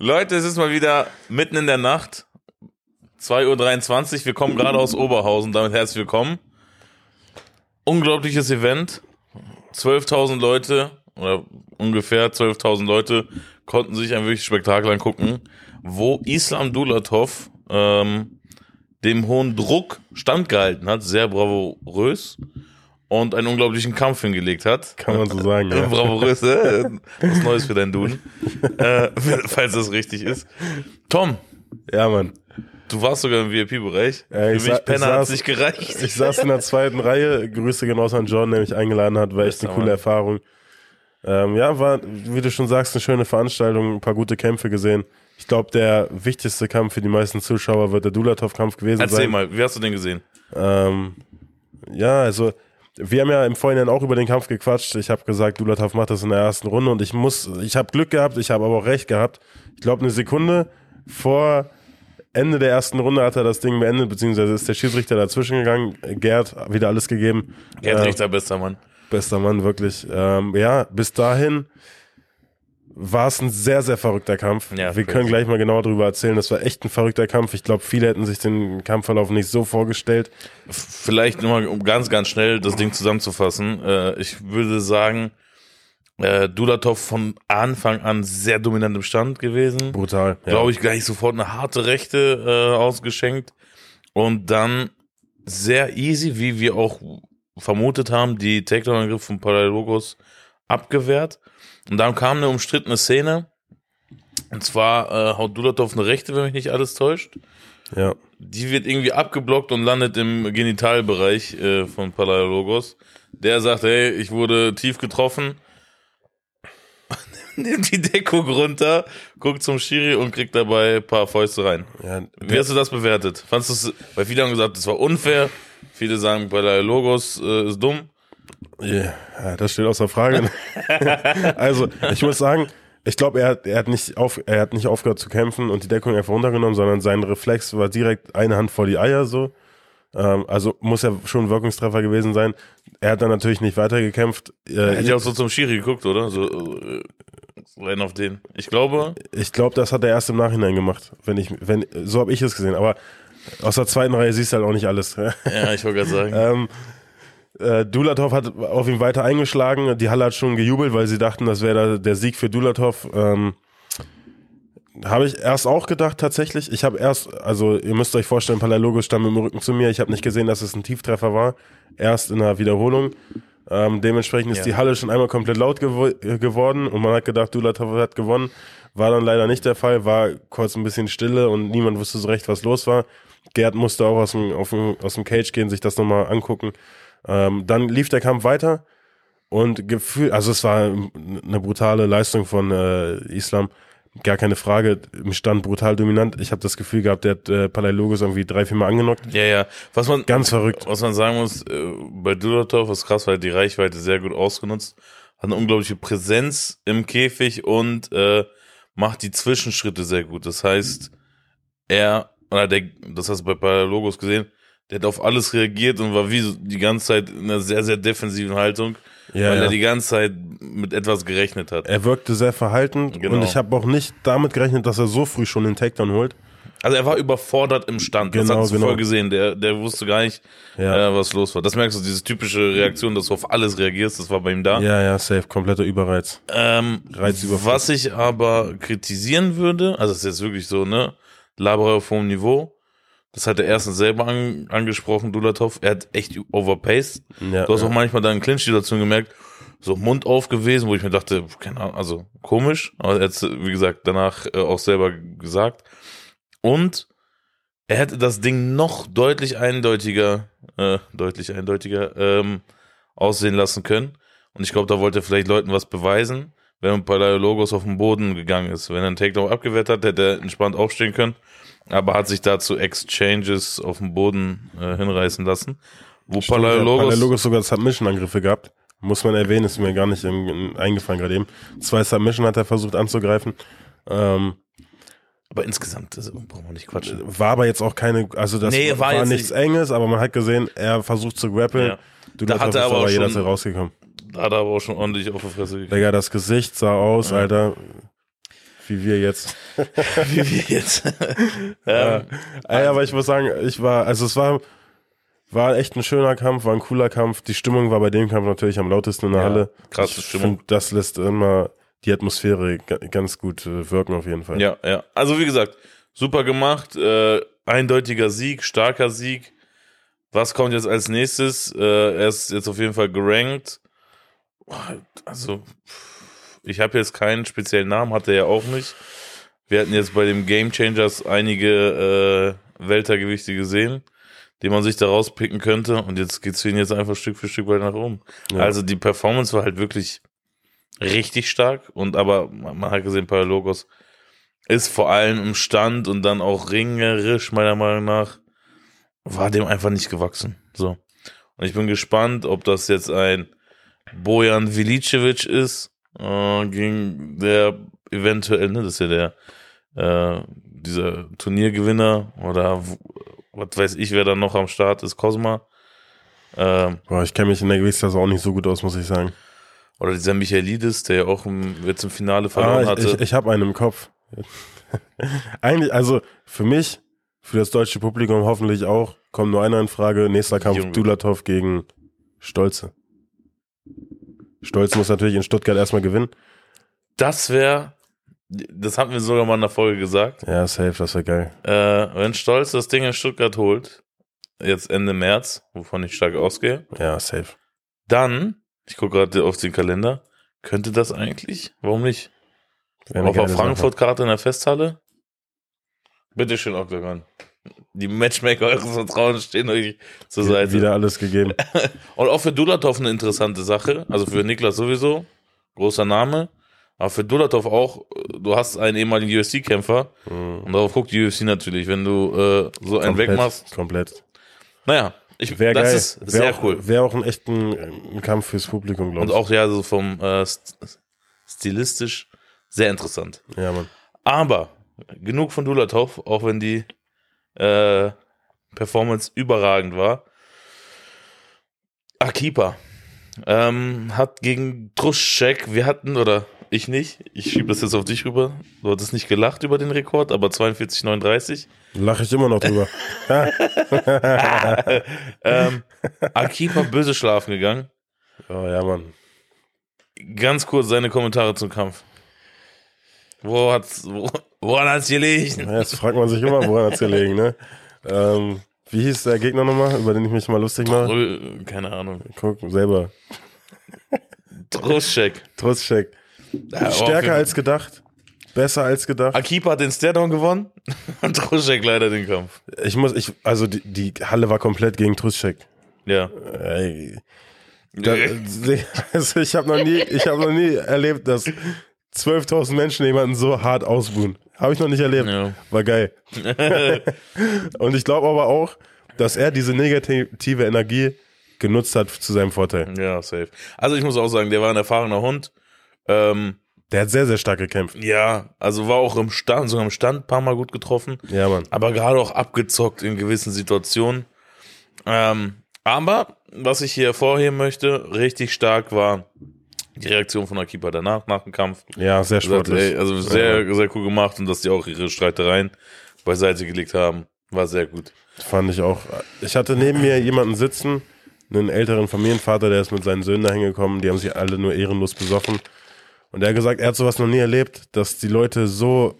Leute, es ist mal wieder mitten in der Nacht. 2.23 Uhr. Wir kommen gerade aus Oberhausen. Damit herzlich willkommen. Unglaubliches Event. 12.000 Leute oder ungefähr 12.000 Leute konnten sich ein wirklich Spektakel angucken, wo Islam Dulatov ähm, dem hohen Druck standgehalten hat, sehr bravourös und einen unglaublichen Kampf hingelegt hat. Kann man so sagen, ja. bravourös, äh, was Neues für deinen Duden, äh, falls das richtig ist. Tom, Ja, Mann. du warst sogar im VIP-Bereich. Ich für mich, Penner, hat nicht gereicht. Ich saß in der zweiten Reihe. Grüße genau an John, der mich eingeladen hat. War echt eine coole Mann. Erfahrung. Ähm, ja, war, wie du schon sagst, eine schöne Veranstaltung, ein paar gute Kämpfe gesehen. Ich glaube, der wichtigste Kampf für die meisten Zuschauer wird der Dulatov-Kampf gewesen Erzähl sein. mal, wie hast du den gesehen? Ähm, ja, also wir haben ja im Vorhinein auch über den Kampf gequatscht. Ich habe gesagt, Dulatov macht das in der ersten Runde und ich muss, ich habe Glück gehabt, ich habe aber auch recht gehabt. Ich glaube, eine Sekunde vor Ende der ersten Runde hat er das Ding beendet, beziehungsweise ist der Schiedsrichter dazwischen gegangen. Gerd wieder alles gegeben. Gerd Äh, Richter, bester Mann. Bester Mann, wirklich. Ähm, ja, bis dahin war es ein sehr, sehr verrückter Kampf. Ja, Wir können gleich mal genauer darüber erzählen. Das war echt ein verrückter Kampf. Ich glaube, viele hätten sich den Kampfverlauf nicht so vorgestellt. Vielleicht nur mal, um ganz, ganz schnell das Ding zusammenzufassen. Äh, ich würde sagen, äh, Dulatov von Anfang an sehr dominant im Stand gewesen. Brutal. Ja. Glaube ich, gleich sofort eine harte Rechte äh, ausgeschenkt. Und dann sehr easy, wie wir auch vermutet haben, die Takedown-Angriff von Palaiologos abgewehrt. Und dann kam eine umstrittene Szene. Und zwar äh, haut Dulatov eine Rechte, wenn mich nicht alles täuscht. Ja. Die wird irgendwie abgeblockt und landet im Genitalbereich äh, von Palaiologos. Der sagt, hey, ich wurde tief getroffen. Nimmt die Deckung runter, guckt zum Schiri und kriegt dabei ein paar Fäuste rein. ja Wie hast du das bewertet? Fandest du es, weil viele haben gesagt, das war unfair. Viele sagen, Palaiologos äh, ist dumm. Ja, das steht außer Frage. also, ich muss sagen, ich glaube, er, hat- er, hat nicht auf, er hat nicht aufgehört zu kämpfen und die Deckung einfach runtergenommen, sondern sein Reflex war direkt eine Hand vor die Eier so. Ähm, also muss ja schon ein Wirkungstreffer gewesen sein. Er hat dann natürlich nicht weitergekämpft. Äh, Hätte ich auch so zum Schiri geguckt, oder? So, äh, rein auf den. Ich glaube, ich glaube, das hat er erst im Nachhinein gemacht. Wenn ich, wenn, so habe ich es gesehen. Aber aus der zweiten Reihe siehst du halt auch nicht alles. ja, ich wollte gerade sagen. Ähm, äh, Dulatov hat auf ihn weiter eingeschlagen. Die Halle hat schon gejubelt, weil sie dachten, das wäre der Sieg für Dulatov. Ähm, habe ich erst auch gedacht, tatsächlich. Ich habe erst, also ihr müsst euch vorstellen, Palaiologos stand mit dem Rücken zu mir. Ich habe nicht gesehen, dass es ein Tieftreffer war. Erst in der Wiederholung. Ähm, dementsprechend ist Ja. die Halle schon einmal komplett laut gewo geworden und man hat gedacht, Dulatov hat gewonnen. War dann leider nicht der Fall, war kurz ein bisschen Stille und niemand wusste so recht, was los war. Gerd musste auch aus dem, auf dem, aus dem Cage gehen, sich das nochmal angucken. Ähm, dann lief der Kampf weiter und Gefühl, also es war eine brutale Leistung von äh, Islam, gar keine Frage, im Stand brutal dominant. Ich habe das Gefühl gehabt, der hat äh, Palaiologos irgendwie drei, vier Mal angenockt. Ja, ja. Was man, Ganz verrückt. was man sagen muss, äh, bei Dulatov ist krass, weil er die Reichweite sehr gut ausgenutzt, hat eine unglaubliche Präsenz im Käfig und äh, macht die Zwischenschritte sehr gut. Das heißt, er, oder der, das hast du bei Palaiologos gesehen, der hat auf alles reagiert und war wie die ganze Zeit in einer sehr, sehr defensiven Haltung, Ja, weil ja. er die ganze Zeit mit etwas gerechnet hat. Er wirkte sehr verhalten Genau. und ich habe auch nicht damit gerechnet, dass er so früh schon den Takedown holt. Also er war überfordert im Stand. das Genau, hast du genau. voll gesehen. Der, der wusste gar nicht, Ja. äh, was los war. Das merkst du, diese typische Reaktion, dass du auf alles reagierst, das war bei ihm da. Ja, ja, safe, kompletter Überreiz. Ähm, Reizüberfluss. was ich aber kritisieren würde, also das ist jetzt wirklich so, ne, Laberer auf hohem Niveau, das hat er erstens selber an, angesprochen, Dulatov, er hat echt overpaced. Ja, Du hast ja. auch manchmal dann Clinch-Situationen gemerkt, so Mund auf gewesen, wo ich mir dachte, keine Ahnung, also komisch, aber er hat wie gesagt, danach äh, auch selber gesagt. Und er hätte das Ding noch deutlich eindeutiger, äh, deutlich eindeutiger ähm, aussehen lassen können. Und ich glaube, da wollte er vielleicht Leuten was beweisen, wenn Palaiologos auf den Boden gegangen ist. Wenn er einen Takedown abgewehrt hat, hätte er entspannt aufstehen können, aber hat sich dazu Exchanges auf dem Boden äh, hinreißen lassen. Wo Stimmt, Palaiologos, Palaiologos sogar Submission-Angriffe gehabt. Muss man erwähnen, ist mir gar nicht in, in, eingefallen gerade eben. Zwei Submission hat er versucht anzugreifen. Ähm, aber insgesamt, das brauchen wir nicht quatschen. war aber jetzt auch keine, also das Nee, war war, nichts nicht- Enges, aber man hat gesehen, er versucht zu grappeln. Ja. Du Da hat er aber jederzeit schon- rausgekommen. Hat er aber auch schon ordentlich auf die Fresse gekriegt. Digga, das Gesicht sah aus, Ja. Alter. wie wir jetzt. Wie wir jetzt. Ja. Ey, aber ich muss sagen, ich war, also es war, war echt ein schöner Kampf, war ein cooler Kampf. Die Stimmung war bei dem Kampf natürlich am lautesten in der Ja, Halle. krasse ich Stimmung. Find, das lässt immer die Atmosphäre ga- ganz gut äh, wirken auf jeden Fall. Ja, ja. Also wie gesagt, super gemacht, äh, eindeutiger Sieg, starker Sieg. Was kommt jetzt als nächstes? Äh, er ist jetzt auf jeden Fall gerankt. Also, ich habe jetzt keinen speziellen Namen, hat er ja auch nicht. Wir hatten jetzt bei dem Game Changers einige äh, Weltergewichte gesehen, die man sich da rauspicken könnte. Und jetzt geht's für ihn jetzt einfach Stück für Stück weiter nach oben. Ja. Also die Performance war halt wirklich richtig stark. Und aber man man hat gesehen, Paralogos ist vor allem im Stand und dann auch ringerisch, meiner Meinung nach, war dem einfach nicht gewachsen. So. Und ich bin gespannt, ob das jetzt ein Bojan Vilicevic ist, äh, gegen der eventuell, ne, das ist ja der, äh, dieser Turniergewinner oder was weiß ich, wer da noch am Start ist, Cosma. Ähm, Boah, ich kenne mich in der Gewichtsklasse auch nicht so gut aus, muss ich sagen. oder dieser Michaelidis, der ja auch im, jetzt im Finale Ah, verloren ich hatte. ich, ich habe einen im Kopf. Eigentlich, also für mich, für das deutsche Publikum hoffentlich auch, kommt nur einer in Frage. Nächster Kampf Junge. Dulatov gegen Stolze. Stolz muss natürlich in Stuttgart erstmal gewinnen. das wäre, das hatten wir sogar mal in der Folge gesagt, Ja, safe, das wäre geil. äh, wenn Stolz das Ding in Stuttgart holt, jetzt Ende März, wovon ich stark ausgehe, Ja, safe. dann, ich gucke gerade auf den Kalender, könnte das eigentlich, warum nicht? Auf der. Frankfurt-Karte in der Festhalle? Bitteschön, Octagon. Die Matchmaker eures Vertrauens stehen euch zur Seite. Wieder alles gegeben. Und auch für Dulatov eine interessante Sache. Also für Niklas sowieso, großer Name. Aber für Dulatov auch, äh, du hast einen ehemaligen UFC-Kämpfer Mhm. und darauf guckt die UFC natürlich, wenn du äh, so einen Komplett, wegmachst. Komplett. Naja, ich, Wäre das geil. ist Wär sehr auch, cool. Wäre auch ein echten ein Kampf fürs Publikum, glaube Und ich. auch ja, so vom äh, st stilistisch sehr interessant. Ja, Mann. Aber genug von Dulatov, auch wenn die äh, Performance überragend war. Akipa ähm, hat gegen Truschek, wir hatten, oder ich nicht, ich schiebe das jetzt auf dich rüber, du hattest nicht gelacht über den Rekord, aber 42,39. Lache ich immer noch drüber. ähm, Akipa böse schlafen gegangen. Oh, ja, Mann. Ganz kurz seine Kommentare zum Kampf. Wo hat's, wo, woran hat's gelegen? Ja, Jetzt fragt man sich immer, woran hat's gelegen, ne? Ähm, wie hieß der Gegner nochmal, über den ich mich mal lustig mache? Trö- Keine Ahnung. Guck, selber. Truschek. Trostcheck. Ja, Stärker als gedacht. Besser als gedacht. Akipa hat den Stairdown gewonnen und Truschek leider den Kampf. Ich muss, ich, also die, die Halle war komplett gegen Truschek. Ja. Ey. Da, also ich habe noch nie, ich habe noch nie erlebt, dass 12.000 Menschen jemanden so hart ausbuhen. Habe ich noch nicht erlebt. Ja. War geil. Und ich glaube aber auch, dass er diese negative Energie genutzt hat zu seinem Vorteil. Ja, safe. Also ich muss auch sagen, der war ein erfahrener Hund. Ähm, Der hat sehr, sehr stark gekämpft. ja, also war auch im Stand, sogar im Stand ein paar Mal gut getroffen. Ja, Mann. aber gerade auch abgezockt in gewissen Situationen. Ähm, aber was ich hier hervorheben möchte, richtig stark war die Reaktion von Akipa danach, nach dem Kampf. Ja, sehr Gesagt, sportlich. ey, also sehr, sehr cool gemacht und dass die auch ihre Streitereien beiseite gelegt haben, war sehr gut. Fand ich auch. Ich hatte neben mir jemanden sitzen, einen älteren Familienvater, der ist mit seinen Söhnen dahin gekommen, die haben sich alle nur ehrenlos besoffen. Und er hat gesagt, er hat sowas noch nie erlebt, dass die Leute so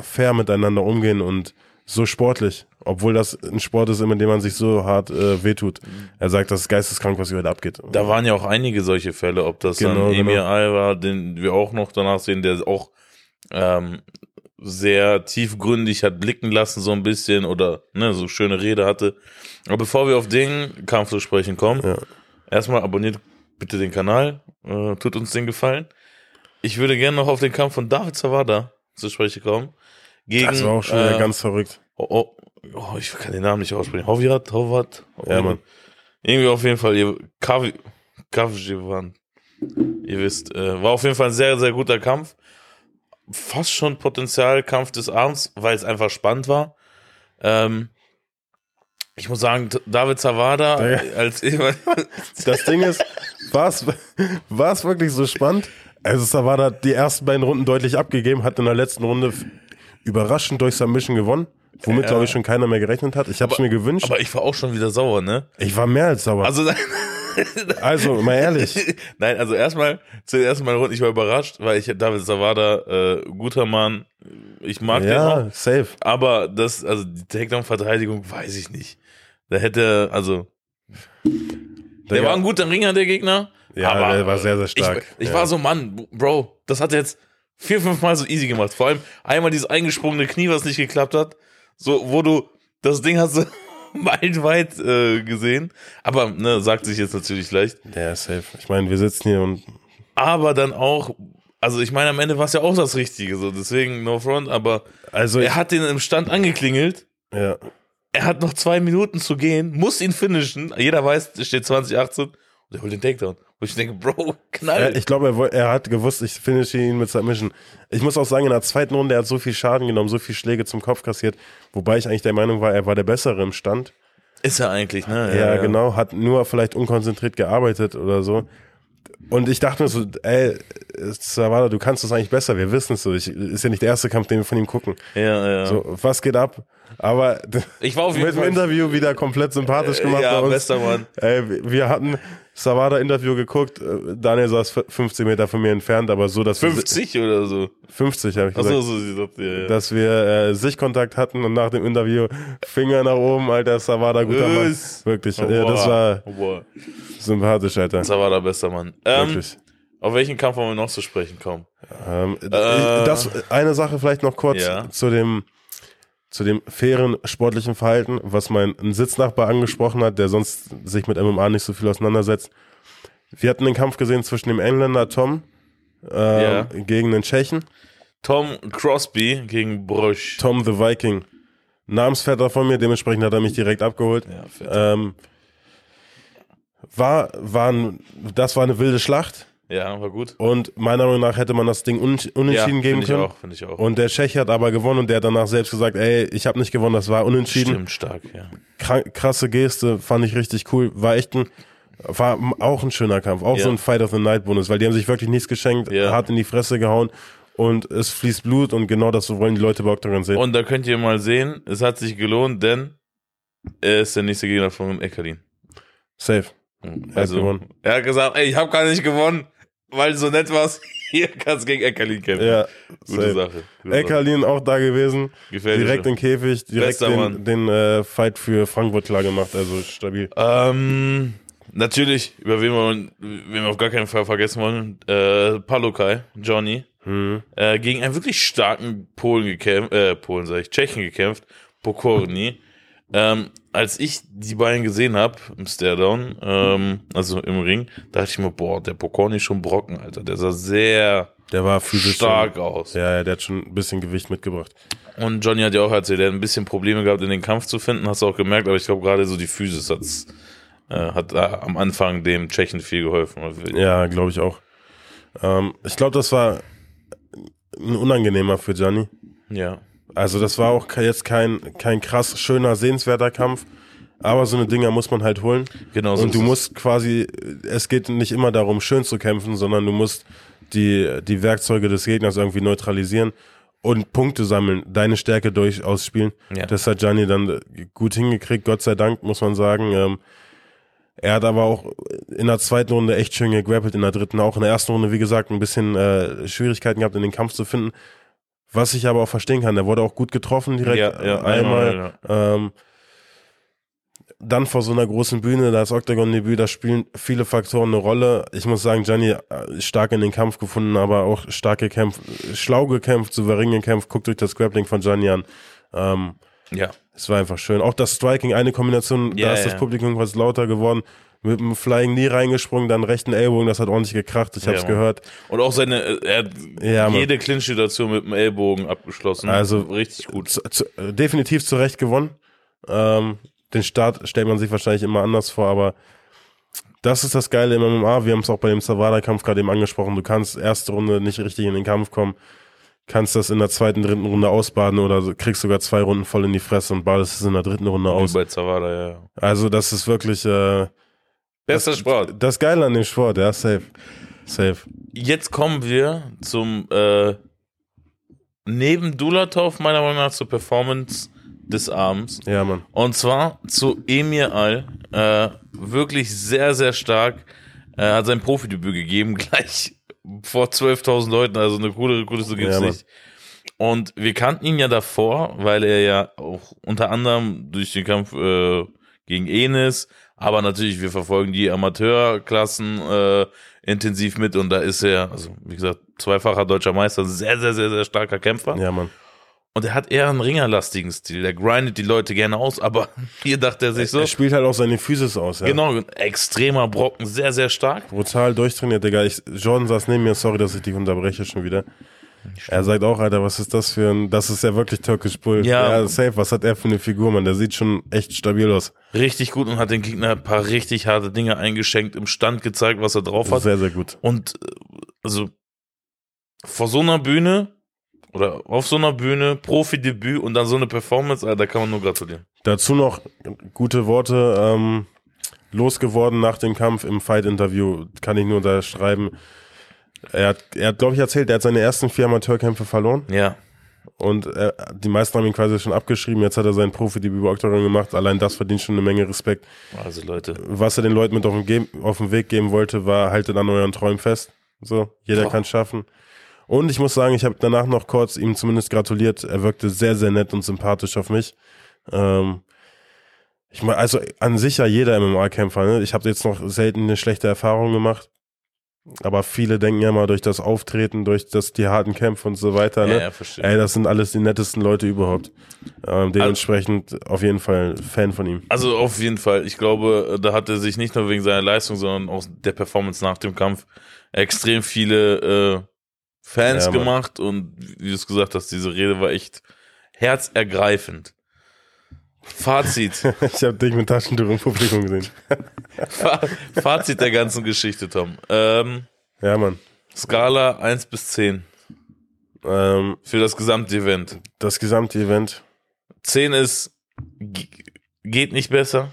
fair miteinander umgehen und so sportlich, obwohl das ein Sport ist, in dem man sich so hart äh, wehtut. Er sagt, das ist geisteskrank, was hier heute abgeht. Da waren ja auch einige solche Fälle, ob das Genau, dann Emir genau. Alva, den wir auch noch danach sehen, der auch ähm, sehr tiefgründig hat blicken lassen, so ein bisschen, oder ne, so schöne Rede hatte. Aber bevor wir auf den Kampf zu sprechen kommen, Ja. erstmal abonniert bitte den Kanal, äh, tut uns den Gefallen. Ich würde gerne noch auf den Kampf von David Zawada zu sprechen kommen. Gegen, das war auch schon wieder äh, ganz verrückt. Oh, oh, oh, ich kann den Namen nicht aussprechen. Hoviat, Hovat. Ja, Mann. Irgendwie auf jeden Fall, ihr Kav. Ihr wisst, äh, war auf jeden Fall ein sehr, sehr guter Kampf. Fast schon Potenzialkampf des Abends, weil es einfach spannend war. Ähm, ich muss sagen, David Zawada als Das Ding ist, war es wirklich so spannend? Also Savada die ersten beiden Runden deutlich abgegeben, hat in der letzten Runde überraschend durch Submission gewonnen, womit, Ja. glaube ich, schon keiner mehr gerechnet hat. Ich habe es mir gewünscht. Aber ich war auch schon wieder sauer, ne? ich war mehr als sauer. Also, Also, mal ehrlich. Nein, also erstmal, zu den ersten Mal Runden, ich war überrascht, weil ich David Savada, äh, guter Mann, ich mag den auch. ja, safe. Aber das, also die Takedown-Verteidigung, weiß ich nicht. Da hätte, also, der Digga. war ein guter Ringer, der Gegner. Ja, aber der war sehr, sehr stark. Ich, ich Ja. war so, Mann, Bro, das hat jetzt vier, fünf Mal so easy gemacht. Vor allem einmal dieses eingesprungene Knie, was nicht geklappt hat. So, wo du, das Ding hast du meilenweit äh, gesehen. Aber, ne, sagt sich jetzt natürlich leicht. Ja, safe. Ich meine, wir sitzen hier und Aber dann auch, also ich meine, am Ende war es ja auch das Richtige, so deswegen no front, aber also er hat den im Stand angeklingelt. ja. Er hat noch zwei Minuten zu gehen, muss ihn finishen. Jeder weiß, es steht 2018 und er holt den Takedown. Wo ich denke, Bro, knall. Ja, ich glaube, er, er hat gewusst, ich finische ihn mit Submission. Ich muss auch sagen, in der zweiten Runde, er hat so viel Schaden genommen, so viel Schläge zum Kopf kassiert, wobei ich eigentlich der Meinung war, er war der Bessere im Stand. ist er eigentlich, ne? Ja, genau, hat nur vielleicht unkonzentriert gearbeitet oder so. Und ich dachte mir so, ey, Savada, du kannst das eigentlich besser, wir wissen es so. Ich, ist ja nicht der erste Kampf, den wir von ihm gucken. Ja, ja. So, was geht ab? Aber Ich war auf jeden mit dem Fall. Interview wieder komplett sympathisch gemacht ja, bei uns. bester Mann. Ey, wir hatten Savada-Interview geguckt, äh, Daniel saß 15 Meter von mir entfernt, aber so, dass wir 50 oder so. 50 habe ich gesagt, Achso, so sie sagt, ja, ja. dass wir äh, Sichtkontakt hatten und nach dem Interview Finger nach oben, Alter, Savada, guter Mann. Wirklich, ja, das war Boah. sympathisch, Alter. Der bester Mann. Ähm, Wirklich. auf welchen Kampf wollen wir noch zu sprechen kommen? Ähm, das eine Sache vielleicht noch kurz Ja. zu dem zu dem fairen sportlichen Verhalten, was mein Sitznachbar angesprochen hat, der sonst sich mit MMA nicht so viel auseinandersetzt. Wir hatten den Kampf gesehen zwischen dem Engländer Tom äh, Ja. gegen den Tschechen, Tom Crosby gegen Brüsch. Tom the Viking. Namensvetter von mir, dementsprechend hat er mich direkt abgeholt. Ja. Ähm, war, war ein, das war eine wilde Schlacht ja, war gut. und meiner Meinung nach hätte man das Ding un, Ja, unentschieden geben finde ich können. auch, finde ich auch. Und der Tscheche hat aber gewonnen und der hat danach selbst gesagt, ey, ich habe nicht gewonnen, das war unentschieden. Stimmt stark, ja. Krank, krasse Geste, fand ich richtig cool. War echt ein, war auch ein schöner Kampf. Auch Ja. so ein Fight of the Night Bonus, weil die haben sich wirklich nichts geschenkt, Ja. hart in die Fresse gehauen und es fließt Blut und genau das wollen die Leute bei Octagon sehen. Und da könnt ihr mal sehen, es hat sich gelohnt, denn er ist der nächste Gegner von Eckerlin. Safe. Also, gewonnen. er hat gesagt, ey, ich habe gar nicht gewonnen, weil du so nett warst. Hier kannst du gegen Eckerlin kämpfen. Ja, Gute safe. Sache. Gute. Eckerlin auch da gewesen, Gefällt direkt mir. im Käfig, direkt Bester den, den äh, Fight für Frankfurt klar gemacht, also stabil. Ähm, natürlich, über wen wir, wen wir auf gar keinen Fall vergessen wollen, äh, Palukai, Johnny, Mhm. äh, gegen einen wirklich starken Polen gekämpft, äh, Polen sag ich, Tschechen gekämpft, Pokorny. Ähm, als ich die beiden gesehen habe im Stairdown, ähm, also im Ring, dachte ich mir, boah, der Pokorny ist schon Brocken, Alter. Der sah sehr Der war physisch stark Schon, aus. ja, ja, der hat schon ein bisschen Gewicht mitgebracht. Und Johnny hat ja auch erzählt, er hat ein bisschen Probleme gehabt, in den Kampf zu finden, hast du auch gemerkt, aber ich glaube gerade so die Physis hat's, äh, hat da am Anfang dem Tschechen viel geholfen. Ja, glaube ich auch. Ähm, ich glaube, das war ein unangenehmer für Gianni. Ja. Also das war auch jetzt kein, kein krass schöner, sehenswerter Kampf. Aber so eine Dinger muss man halt holen. Genau so Und du musst quasi, es geht nicht immer darum, schön zu kämpfen, sondern du musst die, die Werkzeuge des Gegners irgendwie neutralisieren und Punkte sammeln, deine Stärke durch ausspielen. Ja. Das hat Gianni dann gut hingekriegt, Gott sei Dank, muss man sagen. Ähm, er hat aber auch in der zweiten Runde echt schön gegrappelt, in der dritten auch. In der ersten Runde, wie gesagt, ein bisschen äh, Schwierigkeiten gehabt, in den Kampf zu finden. Was ich aber auch verstehen kann, der wurde auch gut getroffen direkt Ja, ja, einmal. ja. Ähm, dann vor so einer großen Bühne, das Octagon-Debüt, da spielen viele Faktoren eine Rolle. Ich muss sagen, Gianni äh, stark in den Kampf gefunden, aber auch stark gekämpft, schlau gekämpft, souverän gekämpft. Guckt euch das Grappling von Gianni an. Ähm, Ja. es war einfach schön. Auch das Striking, eine Kombination, da ist das Publikum was lauter geworden. Mit dem Flying Knee reingesprungen, dann rechten Ellbogen, das hat ordentlich gekracht, ich hab's Ja, Mann. gehört. Und auch seine, äh, er hat Ja, jede Clinch-Situation mit dem Ellbogen abgeschlossen. Also- richtig gut. Zu, zu, definitiv zu Recht gewonnen. Ähm, den Start stellt man sich wahrscheinlich immer anders vor, aber das ist das Geile im MMA. Wir haben es auch bei dem Savada-Kampf gerade eben angesprochen. Du kannst erste Runde nicht richtig in den Kampf kommen, kannst das in der zweiten, dritten Runde ausbaden oder kriegst sogar zwei Runden voll in die Fresse und badest es in der dritten Runde Wie aus. bei Zavada, ja, ja. Also das ist wirklich äh, Bester Sport. das Geile an dem Sport, ja, safe. Safe. Jetzt kommen wir zum äh, neben Dulatov meiner Meinung nach zur Performance des Abends. Ja, Mann. Und zwar zu Emir Al. Äh, wirklich sehr, sehr stark. Er hat sein Profidebüt gegeben, gleich vor 12.000 Leuten. Also eine coole Größe gibt's Ja, Mann. nicht. Und wir kannten ihn ja davor, weil er ja auch unter anderem durch den Kampf äh, gegen Enes, aber natürlich, wir verfolgen die Amateurklassen äh, intensiv mit und da ist er, also wie gesagt, zweifacher deutscher Meister, sehr, sehr, sehr, sehr starker Kämpfer. Ja, Mann. Und er hat eher einen ringerlastigen Stil. Der grindet die Leute gerne aus, aber hier dachte er sich so. Er spielt halt auch seine Physis aus, ja. Genau, extremer Brocken, sehr, sehr stark. Brutal durchtrainiert, Digga. Ich, Jordan saß neben mir, sorry, dass ich dich unterbreche schon wieder. Er sagt auch, Alter, was ist das für ein, das ist ja wirklich türkisch Bull. Ja. safe, was hat er für eine Figur, Mann? Der sieht schon echt stabil aus. Richtig gut und hat den Gegner ein paar richtig harte Dinge eingeschenkt, im Stand gezeigt, was er drauf hat. Sehr, sehr gut. Und äh, also vor so einer Bühne oder auf so einer Bühne, Profi-Debüt und dann so eine Performance, Alter, da kann man nur gratulieren. Dazu noch gute Worte, ähm, losgeworden nach dem Kampf im Fight-Interview, kann ich nur unterschreiben. Er hat, er hat, glaube ich, erzählt, er hat seine ersten vier Amateurkämpfe verloren Ja, und er, die meisten haben ihn quasi schon abgeschrieben. Jetzt hat er sein Profi-Debüt bei Octagon gemacht. Allein das verdient schon eine Menge Respekt. also Leute. Was er den Leuten mit auf den, Ge- auf den Weg geben wollte, war, haltet an euren Träumen fest. So, jeder kann schaffen. Und ich muss sagen, ich habe danach noch kurz ihm zumindest gratuliert. Er wirkte sehr, sehr nett und sympathisch auf mich. Ähm, ich meine, also an sich ja jeder MMA-Kämpfer. Ne? Ich habe jetzt noch selten eine schlechte Erfahrung gemacht. Aber viele denken ja mal durch das Auftreten, durch das die harten Kämpfe und so weiter. Ja, Ne? ja, verstehe. Ey, das sind alles die nettesten Leute überhaupt. Ähm, dementsprechend auf jeden Fall Fan von ihm. Also auf jeden Fall. Ich glaube, da hat er sich nicht nur wegen seiner Leistung, sondern auch der Performance nach dem Kampf extrem viele äh, Fans Ja, gemacht und wie du es gesagt hast, diese Rede war echt herzergreifend. Fazit. Ich habe dich mit Taschentuch im Publikum gesehen. Fa Fazit der ganzen Geschichte, Tom. Ähm, Ja, Mann. Skala 1 bis 10 Ähm, für das gesamte Event. das gesamte Event. 10 ist geht nicht besser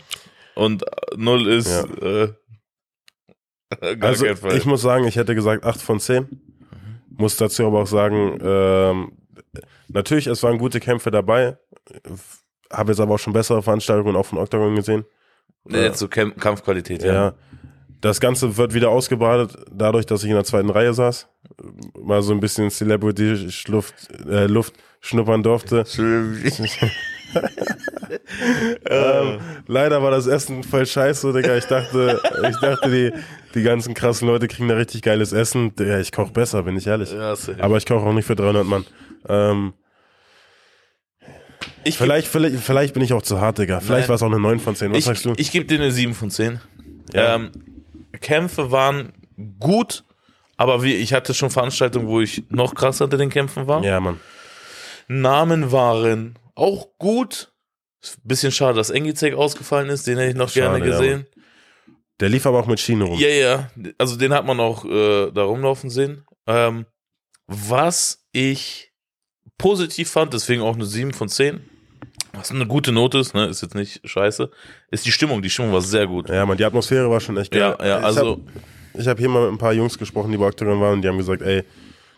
und 0 ist äh, gar Also kein Fall. ich muss sagen, ich hätte gesagt 8 von 10. Muss dazu aber auch sagen, ähm, natürlich, es waren gute Kämpfe dabei. Habe jetzt aber auch schon bessere Veranstaltungen auch von Octagon gesehen. Ja, jetzt so Kämp Kampfqualität, Ja. ja. Das Ganze wird wieder ausgebadet, dadurch, dass ich in der zweiten Reihe saß. Mal so ein bisschen Celebrity-Luft äh, Luft schnuppern durfte. Ähm, leider war das Essen voll scheiße, Digga. Ich dachte, ich dachte, die, die ganzen krassen Leute kriegen da richtig geiles Essen. Digga, ich koche besser, bin ich ehrlich. Ja. Aber ich koche auch nicht für 300 Mann. Ähm, ich vielleicht, vielleicht, vielleicht bin ich auch zu hart, Digga. Vielleicht war es auch eine 9 von 10. Was ich, sagst du? ich gebe dir eine 7 von 10. Ja. Ähm, Kämpfe waren gut, aber wie, ich hatte schon Veranstaltungen, wo ich noch krasser hinter den Kämpfen war. ja, Mann. Namen waren auch gut. Bisschen schade, dass Engizek ausgefallen ist, den hätte ich noch Schade, gerne ja, gesehen. Der lief aber auch mit Schiene rum. Ja, ja, also den hat man auch äh, da rumlaufen sehen. Ähm, was ich positiv fand, deswegen auch eine 7 von 10, was eine gute Note ist, ne, ist jetzt nicht scheiße, ist die Stimmung. Die Stimmung war sehr gut. Ja, Mann, die Atmosphäre war schon echt geil. Ja, ja, also Ich habe hab hier mal mit ein paar Jungs gesprochen, die bei Octagon waren und die haben gesagt, ey,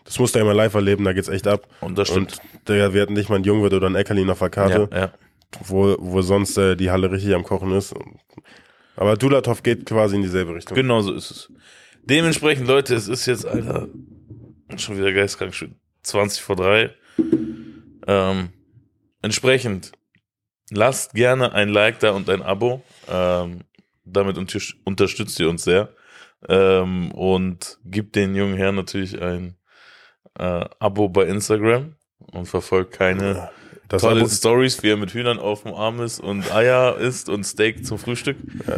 das musst du einmal live erleben, da geht's echt ab. Und das stimmt. Und Digga, wir hatten nicht mal einen Jungwirt oder einen Eckerlin auf der Karte, ja, ja. wo, wo sonst äh, die Halle richtig am Kochen ist. Aber Dulatov geht quasi in dieselbe Richtung. Genau so ist es. Dementsprechend, Leute, es ist jetzt, Alter, schon wieder geistkrank, schon 20 vor 3. Ähm, entsprechend, lasst gerne ein Like da und ein Abo. Ähm, damit unter unterstützt ihr uns sehr. Ähm, und gibt den jungen Herrn natürlich ein äh, Abo bei Instagram und verfolgt keine Das tolle Stories, wie er mit Hühnern auf dem Arm ist und Eier isst und Steak zum Frühstück.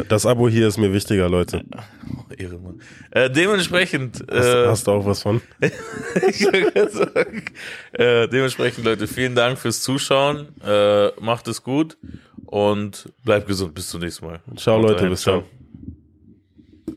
das Abo hier ist mir wichtiger, Leute. Ehre, Mann. Äh, dementsprechend, Hast, äh, hast du auch was von? äh, dementsprechend, Leute, vielen Dank fürs Zuschauen. Äh, macht es gut und bleibt gesund. Bis zum nächsten Mal. Ciao, Leute, bis Ciao. dann.